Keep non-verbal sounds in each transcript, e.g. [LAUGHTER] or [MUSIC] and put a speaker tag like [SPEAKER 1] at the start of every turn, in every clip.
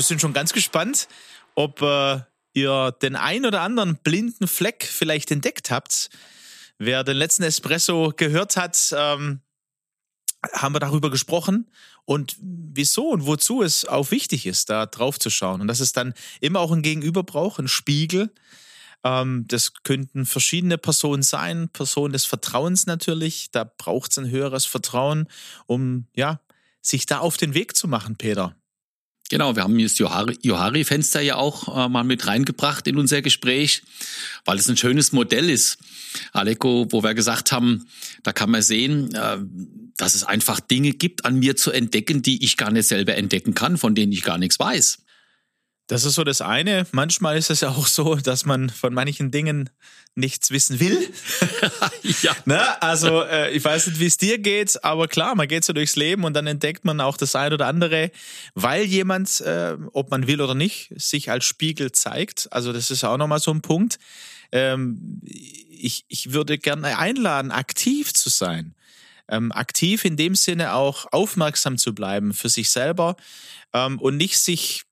[SPEAKER 1] Wir sind schon ganz gespannt, ob äh, ihr den ein oder anderen blinden Fleck vielleicht entdeckt habt. Wer den letzten Espresso gehört hat, ähm, haben wir darüber gesprochen und wieso und wozu es auch wichtig ist, da drauf zu schauen. Und dass es dann immer auch ein Gegenüber braucht, ein Spiegel. Ähm, das könnten verschiedene Personen sein, Personen des Vertrauens natürlich. Da braucht es ein höheres Vertrauen, um ja, sich da auf den Weg zu machen, Peter.
[SPEAKER 2] Genau, wir haben das Johari-Fenster ja auch äh, mal mit reingebracht in unser Gespräch, weil es ein schönes Modell ist. Aleko, wo wir gesagt haben, da kann man sehen, äh, dass es einfach Dinge gibt an mir zu entdecken, die ich gar nicht selber entdecken kann, von denen ich gar nichts weiß.
[SPEAKER 1] Das ist so das eine. Manchmal ist es ja auch so, dass man von manchen Dingen nichts wissen will. [LAUGHS] ja. Ne? Also äh, ich weiß nicht, wie es dir geht, aber klar, man geht so durchs Leben und dann entdeckt man auch das eine oder andere, weil jemand, äh, ob man will oder nicht, sich als Spiegel zeigt. Also das ist auch nochmal so ein Punkt. Ähm, ich, ich würde gerne einladen, aktiv zu sein. Ähm, aktiv in dem Sinne auch aufmerksam zu bleiben für sich selber ähm, und nicht sich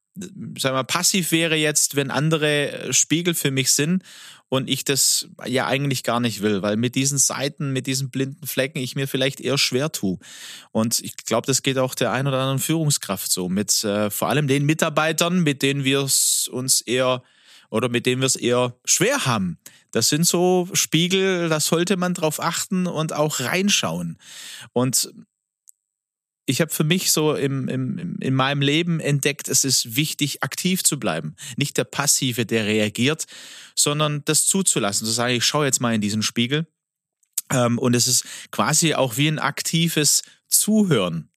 [SPEAKER 1] sagen wir, passiv wäre jetzt, wenn andere äh, Spiegel für mich sind und ich das ja eigentlich gar nicht will, weil mit diesen Seiten, mit diesen blinden Flecken ich mir vielleicht eher schwer tue. Und ich glaube, das geht auch der ein oder anderen Führungskraft so, mit äh, vor allem den Mitarbeitern, mit denen wir es uns eher oder mit denen wir es eher schwer haben. Das sind so Spiegel, da sollte man drauf achten und auch reinschauen. Und ich habe für mich so im, im, in meinem Leben entdeckt, es ist wichtig, aktiv zu bleiben. Nicht der Passive, der reagiert, sondern das zuzulassen. Zu sagen, ich schaue jetzt mal in diesen Spiegel. Ähm, und es ist quasi auch wie ein aktives Zuhören.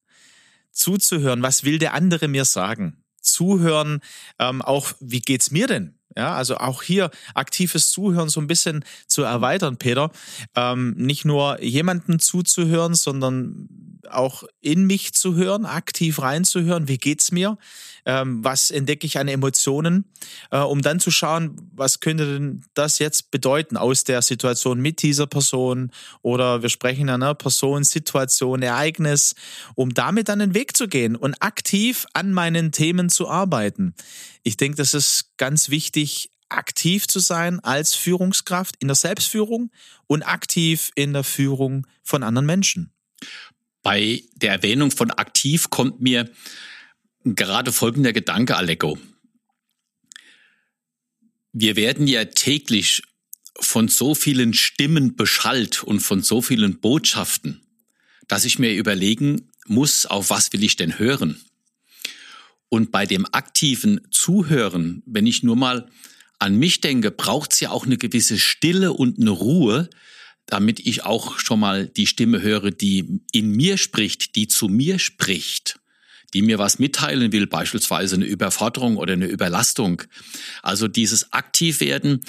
[SPEAKER 1] Zuzuhören, was will der andere mir sagen? Zuhören, ähm, auch wie geht's mir denn? Ja, also auch hier aktives Zuhören so ein bisschen zu erweitern, Peter. Ähm, nicht nur jemanden zuzuhören, sondern auch in mich zu hören, aktiv reinzuhören, wie geht's mir, ähm, was entdecke ich an Emotionen, äh, um dann zu schauen, was könnte denn das jetzt bedeuten aus der Situation mit dieser Person oder wir sprechen einer Person, Situation, Ereignis, um damit dann den Weg zu gehen und aktiv an meinen Themen zu arbeiten. Ich denke, das ist ganz wichtig, aktiv zu sein als Führungskraft in der Selbstführung und aktiv in der Führung von anderen Menschen.
[SPEAKER 2] Bei der Erwähnung von aktiv kommt mir gerade folgender Gedanke, Aleko. Wir werden ja täglich von so vielen Stimmen beschallt und von so vielen Botschaften, dass ich mir überlegen muss, auf was will ich denn hören? Und bei dem aktiven Zuhören, wenn ich nur mal an mich denke, braucht es ja auch eine gewisse Stille und eine Ruhe, damit ich auch schon mal die Stimme höre, die in mir spricht, die zu mir spricht, die mir was mitteilen will, beispielsweise eine Überforderung oder eine Überlastung. Also dieses Aktivwerden,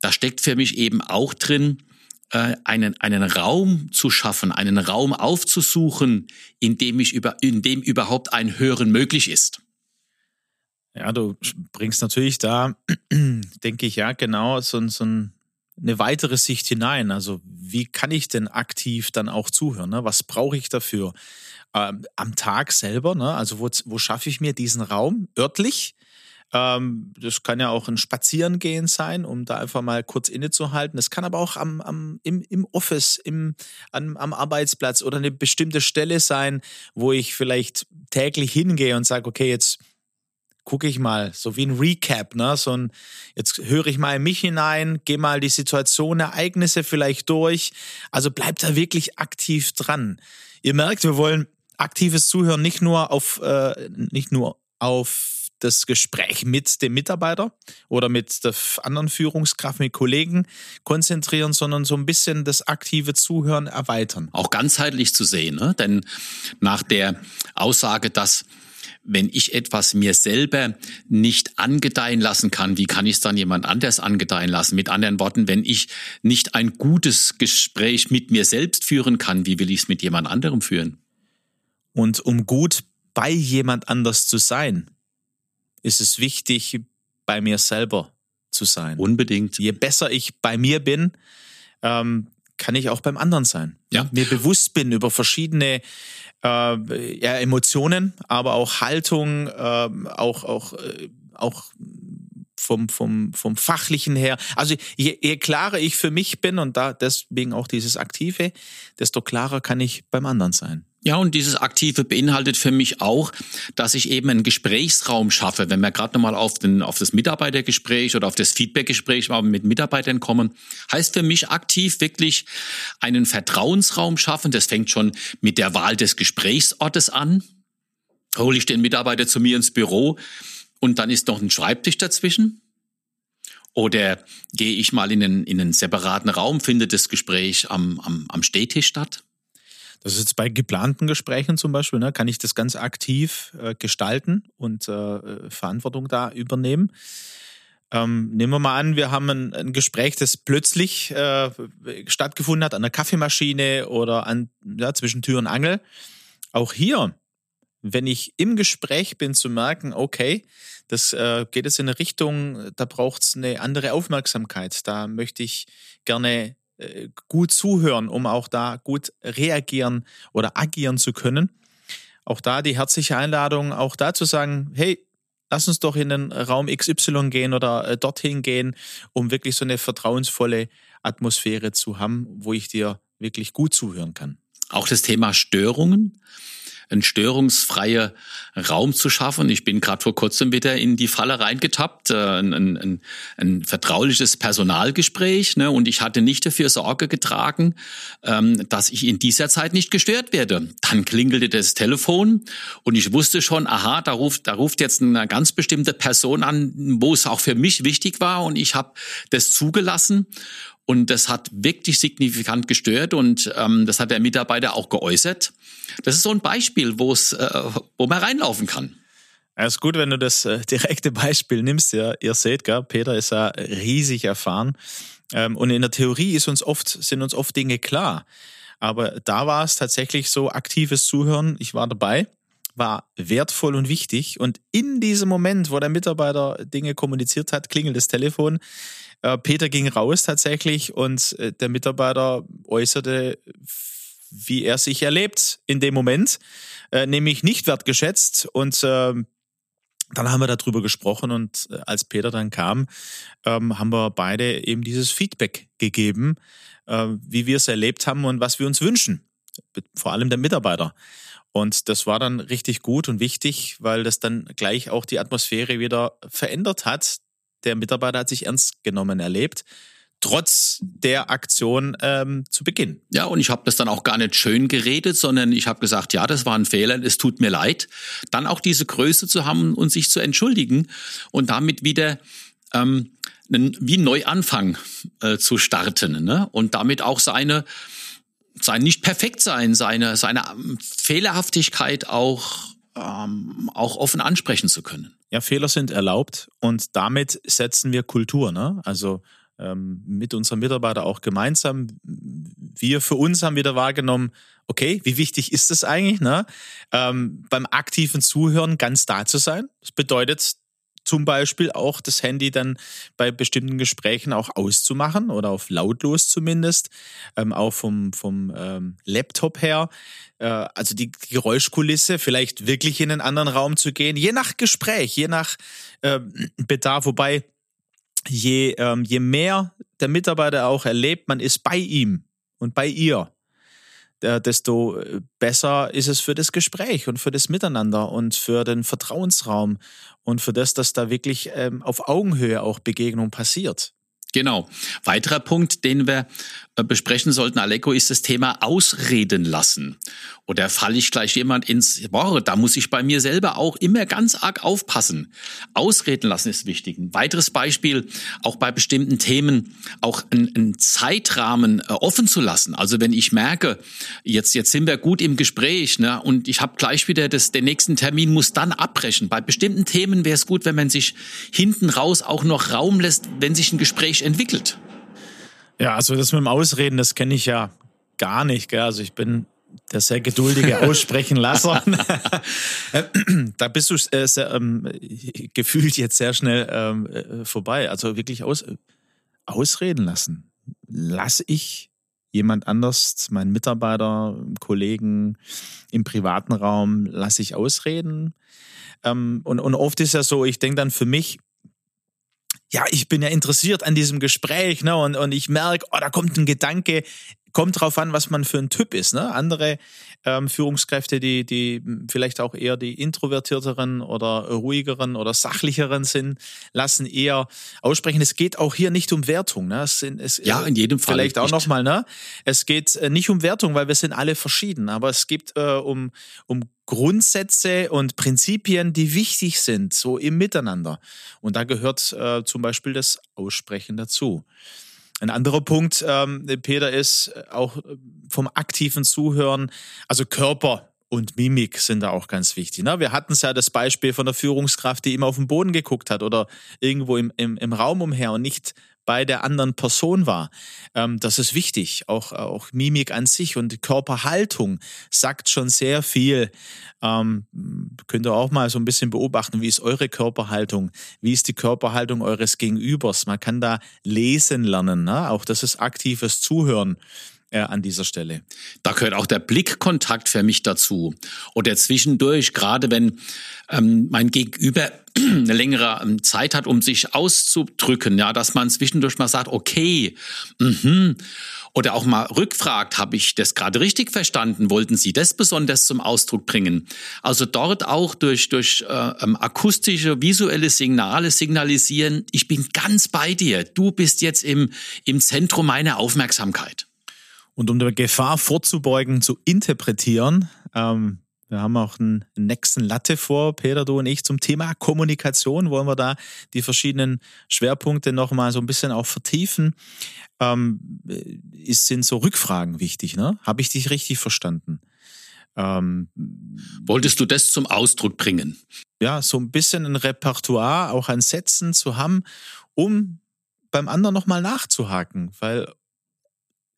[SPEAKER 2] da steckt für mich eben auch drin, äh, einen, einen Raum zu schaffen, einen Raum aufzusuchen, in dem ich über, in dem überhaupt ein Hören möglich ist.
[SPEAKER 1] Ja, du bringst natürlich da, [CLEARS THROAT] denke ich, ja, genau, so, so ein eine weitere Sicht hinein. Also wie kann ich denn aktiv dann auch zuhören? Ne? Was brauche ich dafür? Ähm, am Tag selber, ne? also wo, wo schaffe ich mir diesen Raum örtlich? Ähm, das kann ja auch ein Spazierengehen sein, um da einfach mal kurz innezuhalten. Es kann aber auch am, am, im, im Office, im, am, am Arbeitsplatz oder eine bestimmte Stelle sein, wo ich vielleicht täglich hingehe und sage, okay, jetzt gucke ich mal, so wie ein Recap, ne? So ein, jetzt höre ich mal in mich hinein, gehe mal die Situation, Ereignisse vielleicht durch. Also bleibt da wirklich aktiv dran. Ihr merkt, wir wollen aktives Zuhören nicht nur auf, äh, nicht nur auf das Gespräch mit dem Mitarbeiter oder mit der anderen Führungskraft, mit Kollegen konzentrieren, sondern so ein bisschen das aktive Zuhören erweitern.
[SPEAKER 2] Auch ganzheitlich zu sehen, ne? denn nach der Aussage, dass wenn ich etwas mir selber nicht angedeihen lassen kann, wie kann ich es dann jemand anders angedeihen lassen? Mit anderen Worten, wenn ich nicht ein gutes Gespräch mit mir selbst führen kann, wie will ich es mit jemand anderem führen?
[SPEAKER 1] Und um gut bei jemand anders zu sein, ist es wichtig, bei mir selber zu sein.
[SPEAKER 2] Unbedingt.
[SPEAKER 1] Je besser ich bei mir bin, ähm, kann ich auch beim anderen sein. Ja. Mir bewusst bin über verschiedene äh, ja, Emotionen, aber auch Haltung, äh, auch, auch, äh, auch vom, vom, vom Fachlichen her. Also je, je klarer ich für mich bin und da deswegen auch dieses Aktive, desto klarer kann ich beim anderen sein.
[SPEAKER 2] Ja, und dieses Aktive beinhaltet für mich auch, dass ich eben einen Gesprächsraum schaffe. Wenn wir gerade nochmal auf, den, auf das Mitarbeitergespräch oder auf das Feedbackgespräch mit Mitarbeitern kommen, heißt für mich aktiv wirklich einen Vertrauensraum schaffen. Das fängt schon mit der Wahl des Gesprächsortes an. Hole ich den Mitarbeiter zu mir ins Büro und dann ist noch ein Schreibtisch dazwischen. Oder gehe ich mal in einen, in einen separaten Raum, findet das Gespräch am, am, am Stehtisch statt?
[SPEAKER 1] Das ist jetzt bei geplanten Gesprächen zum Beispiel, ne, kann ich das ganz aktiv äh, gestalten und äh, Verantwortung da übernehmen. Ähm, nehmen wir mal an, wir haben ein, ein Gespräch, das plötzlich äh, stattgefunden hat an der Kaffeemaschine oder an, ja, zwischen Tür und Angel. Auch hier, wenn ich im Gespräch bin, zu merken, okay, das äh, geht jetzt in eine Richtung, da braucht es eine andere Aufmerksamkeit. Da möchte ich gerne äh, gut zuhören, um auch da gut reagieren oder agieren zu können. Auch da die herzliche Einladung, auch da zu sagen, hey, lass uns doch in den Raum XY gehen oder äh, dorthin gehen, um wirklich so eine vertrauensvolle Atmosphäre zu haben, wo ich dir wirklich gut zuhören kann.
[SPEAKER 2] Auch das Thema Störungen einen störungsfreien Raum zu schaffen. Ich bin gerade vor kurzem wieder in die Falle reingetappt, äh, ein, ein, ein vertrauliches Personalgespräch, ne, und ich hatte nicht dafür Sorge getragen, ähm, dass ich in dieser Zeit nicht gestört werde. Dann klingelte das Telefon und ich wusste schon, aha, da ruft, da ruft jetzt eine ganz bestimmte Person an, wo es auch für mich wichtig war und ich habe das zugelassen und das hat wirklich signifikant gestört und ähm, das hat der Mitarbeiter auch geäußert. Das ist so ein Beispiel, wo es, äh, wo man reinlaufen kann.
[SPEAKER 1] Ja, ist gut, wenn du das äh, direkte Beispiel nimmst. Ja, ihr seht, gell, Peter ist ja riesig erfahren. Ähm, und in der Theorie ist uns oft, sind uns oft Dinge klar. Aber da war es tatsächlich so aktives Zuhören. Ich war dabei, war wertvoll und wichtig. Und in diesem Moment, wo der Mitarbeiter Dinge kommuniziert hat, klingelt das Telefon. Äh, Peter ging raus tatsächlich und äh, der Mitarbeiter äußerte, wie er sich erlebt in dem Moment, äh, nämlich nicht wertgeschätzt und ähm, dann haben wir darüber gesprochen und als Peter dann kam, ähm, haben wir beide eben dieses Feedback gegeben, wie wir es erlebt haben und was wir uns wünschen. Vor allem der Mitarbeiter. Und das war dann richtig gut und wichtig, weil das dann gleich auch die Atmosphäre wieder verändert hat, der Mitarbeiter hat sich ernst genommen erlebt trotz der Aktion ähm, zu Beginn.
[SPEAKER 2] Ja, und ich habe das dann auch gar nicht schön geredet, sondern ich habe gesagt, ja, das war ein Fehler, es tut mir leid. Dann auch diese Größe zu haben und sich zu entschuldigen und damit wieder ähm, einen, wie Neuanfang äh, zu starten ne? und damit auch seine sein nicht perfekt sein, seine seine Fehlerhaftigkeit auch ähm, auch offen ansprechen zu können.
[SPEAKER 1] Ja, Fehler sind erlaubt und damit setzen wir Kultur. Ne? Also ähm, mit unseren Mitarbeitern auch gemeinsam. Wir für uns haben wieder wahrgenommen, okay, wie wichtig ist es eigentlich, ne? Ähm, beim aktiven Zuhören ganz da zu sein. Das bedeutet zum Beispiel auch das Handy dann bei bestimmten Gesprächen auch auszumachen oder auf lautlos zumindest, ähm, auch vom, vom ähm, Laptop her. Äh, also die Geräuschkulisse vielleicht wirklich in einen anderen Raum zu gehen, je nach Gespräch, je nach äh, Bedarf, wobei je, ähm, je mehr der Mitarbeiter auch erlebt, man ist bei ihm und bei ihr, desto äh, besser ist es für das Gespräch und für das Miteinander und für den Vertrauensraum und für das, dass da wirklich ähm, auf Augenhöhe auch Begegnung passiert.
[SPEAKER 2] Genau. Weiterer Punkt, den wir äh, besprechen sollten, Aleko, ist das Thema Ausreden lassen. Oder falle ich gleich jemand ins Wort? Da muss ich bei mir selber auch immer ganz arg aufpassen. Ausreden lassen ist wichtig. Ein weiteres Beispiel, auch bei bestimmten Themen, auch einen Zeitrahmen äh, offen zu lassen. Also wenn ich merke, jetzt, jetzt sind wir gut im Gespräch ne, und ich habe gleich wieder das, den nächsten Termin, muss dann abbrechen. Bei bestimmten Themen wäre es gut, wenn man sich hinten raus auch noch Raum lässt, wenn sich ein Gespräch entwickelt.
[SPEAKER 1] Ja, also das mit dem Ausreden, das kenne ich ja gar nicht. Gell? Also ich bin der sehr geduldige [LAUGHS] Aussprechenlasser. [LAUGHS] da bist du äh, sehr, ähm, gefühlt jetzt sehr schnell ähm, äh, vorbei. Also wirklich aus, ausreden lassen. Lass ich jemand anders, meinen Mitarbeiter, Kollegen im privaten Raum, lasse ich ausreden. Ähm, und, und oft ist ja so, ich denke dann für mich, ja, ich bin ja interessiert an diesem Gespräch, ne? Und, und ich merke, oh, da kommt ein Gedanke, kommt drauf an, was man für ein Typ ist. Ne? Andere ähm, Führungskräfte, die, die vielleicht auch eher die introvertierteren oder ruhigeren oder sachlicheren sind, lassen eher aussprechen. Es geht auch hier nicht um Wertung. Ne? Es sind, es,
[SPEAKER 2] ja, in jedem Fall.
[SPEAKER 1] Vielleicht auch nochmal. Ne? Es geht äh, nicht um Wertung, weil wir sind alle verschieden. Aber es geht äh, um, um Grundsätze und Prinzipien, die wichtig sind, so im Miteinander. Und da gehört äh, zum Beispiel das Aussprechen dazu. Ein anderer Punkt, ähm, Peter, ist auch vom aktiven Zuhören, also Körper und Mimik sind da auch ganz wichtig. Ne? Wir hatten es ja das Beispiel von der Führungskraft, die immer auf den Boden geguckt hat oder irgendwo im, im, im Raum umher und nicht bei der anderen Person war. Ähm, das ist wichtig. Auch, auch Mimik an sich und Körperhaltung sagt schon sehr viel. Ähm, könnt ihr auch mal so ein bisschen beobachten, wie ist eure Körperhaltung? Wie ist die Körperhaltung eures Gegenübers? Man kann da lesen lernen. Ne? Auch das ist aktives Zuhören äh, an dieser Stelle.
[SPEAKER 2] Da gehört auch der Blickkontakt für mich dazu. Oder zwischendurch, gerade wenn ähm, mein Gegenüber [CLEARS THROAT] eine längere ähm, Zeit hat, um sich auszudrücken, ja, dass man zwischendurch mal sagt, okay, mhm. Oder auch mal rückfragt, habe ich das gerade richtig verstanden? Wollten Sie das besonders zum Ausdruck bringen? Also dort auch durch, durch äh, ähm, akustische, visuelle Signale signalisieren, ich bin ganz bei dir. Du bist jetzt im, im Zentrum meiner Aufmerksamkeit.
[SPEAKER 1] Und um der Gefahr vorzubeugen, zu interpretieren, ähm, wir haben auch einen nächsten Latte vor, Peter, du und ich, zum Thema Kommunikation. Wollen wir da die verschiedenen Schwerpunkte nochmal so ein bisschen auch vertiefen? Ähm, ist, sind so Rückfragen wichtig, ne? Habe ich dich richtig verstanden?
[SPEAKER 2] Ähm, Wolltest du das zum Ausdruck bringen?
[SPEAKER 1] Ja, so ein bisschen ein Repertoire auch an Sätzen zu haben, um beim anderen nochmal nachzuhaken, weil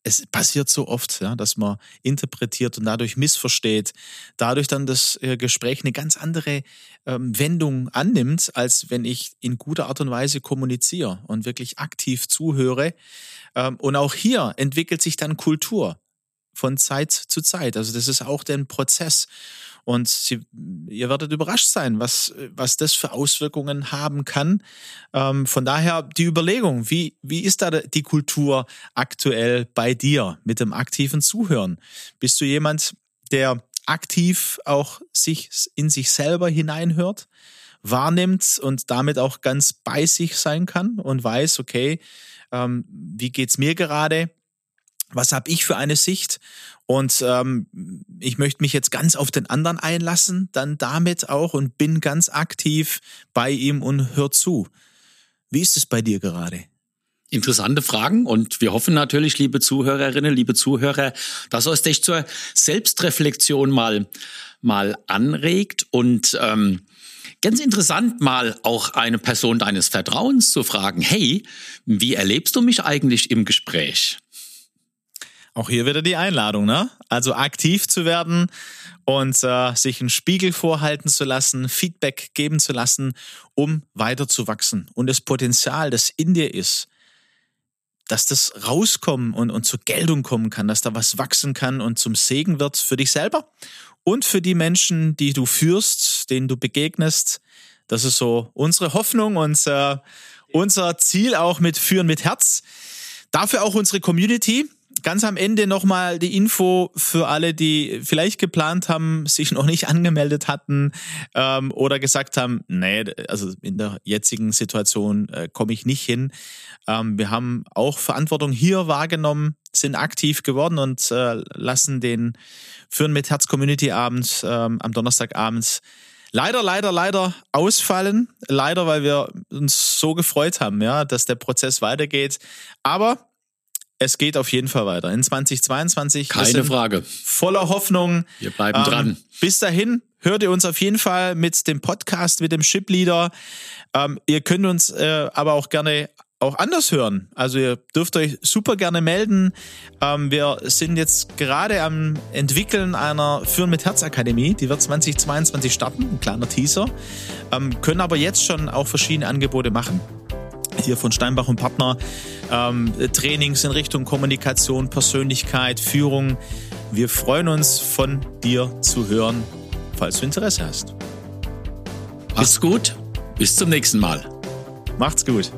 [SPEAKER 1] es passiert so oft, ja, dass man interpretiert und dadurch missversteht, dadurch dann das äh, Gespräch eine ganz andere ähm, Wendung annimmt, als wenn ich in guter Art und Weise kommuniziere und wirklich aktiv zuhöre. Ähm, und auch hier entwickelt sich dann Kultur von Zeit zu Zeit. Also das ist auch der Prozess. Und sie, ihr werdet überrascht sein, was, was das für Auswirkungen haben kann. Ähm, von daher die Überlegung, wie, wie ist da die Kultur aktuell bei dir mit dem aktiven Zuhören? Bist du jemand, der aktiv auch sich in sich selber hineinhört, wahrnimmt und damit auch ganz bei sich sein kann und weiß, okay, ähm, wie geht's mir gerade? Was habe ich für eine Sicht und ähm, ich möchte mich jetzt ganz auf den anderen einlassen, dann damit auch und bin ganz aktiv bei ihm und hör zu. Wie ist es bei dir gerade?
[SPEAKER 2] Interessante Fragen und wir hoffen natürlich, liebe Zuhörerinnen, liebe Zuhörer, dass es dich zur Selbstreflexion mal, mal anregt und ähm, ganz interessant mal auch eine Person deines Vertrauens zu fragen, hey, wie erlebst du mich eigentlich im Gespräch?
[SPEAKER 1] Auch hier wieder die Einladung, ne? Also aktiv zu werden und äh, sich einen Spiegel vorhalten zu lassen, Feedback geben zu lassen, um weiter zu wachsen. Und das Potenzial, das in dir ist, dass das rauskommen und, und zur Geltung kommen kann, dass da was wachsen kann und zum Segen wird für dich selber und für die Menschen, die du führst, denen du begegnest. Das ist so unsere Hoffnung und äh, unser Ziel auch mit Führen mit Herz. Dafür auch unsere Community. Ganz am Ende nochmal die Info für alle, die vielleicht geplant haben, sich noch nicht angemeldet hatten ähm, oder gesagt haben, nee, also in der jetzigen Situation äh, komme ich nicht hin. Ähm, wir haben auch Verantwortung hier wahrgenommen, sind aktiv geworden und äh, lassen den Führen mit Herz Community Abend ähm, am Donnerstagabend leider, leider, leider ausfallen. Leider, weil wir uns so gefreut haben, ja, dass der Prozess weitergeht. Aber es geht auf jeden Fall weiter. In 2022.
[SPEAKER 2] Keine Frage.
[SPEAKER 1] Voller Hoffnung.
[SPEAKER 2] Wir bleiben ähm, dran.
[SPEAKER 1] Bis dahin hört ihr uns auf jeden Fall mit dem Podcast, mit dem Ship Leader. Ähm, ihr könnt uns äh, aber auch gerne auch anders hören. Also ihr dürft euch super gerne melden. Ähm, wir sind jetzt gerade am Entwickeln einer Führen mit Herz Akademie. Die wird 2022 starten, ein kleiner Teaser. Ähm, können aber jetzt schon auch verschiedene Angebote machen hier von Steinbach und Partner. Ähm, Trainings in Richtung Kommunikation, Persönlichkeit, Führung. Wir freuen uns, von dir zu hören, falls du Interesse hast.
[SPEAKER 2] Mach's gut. Bis zum nächsten Mal.
[SPEAKER 1] Macht's gut.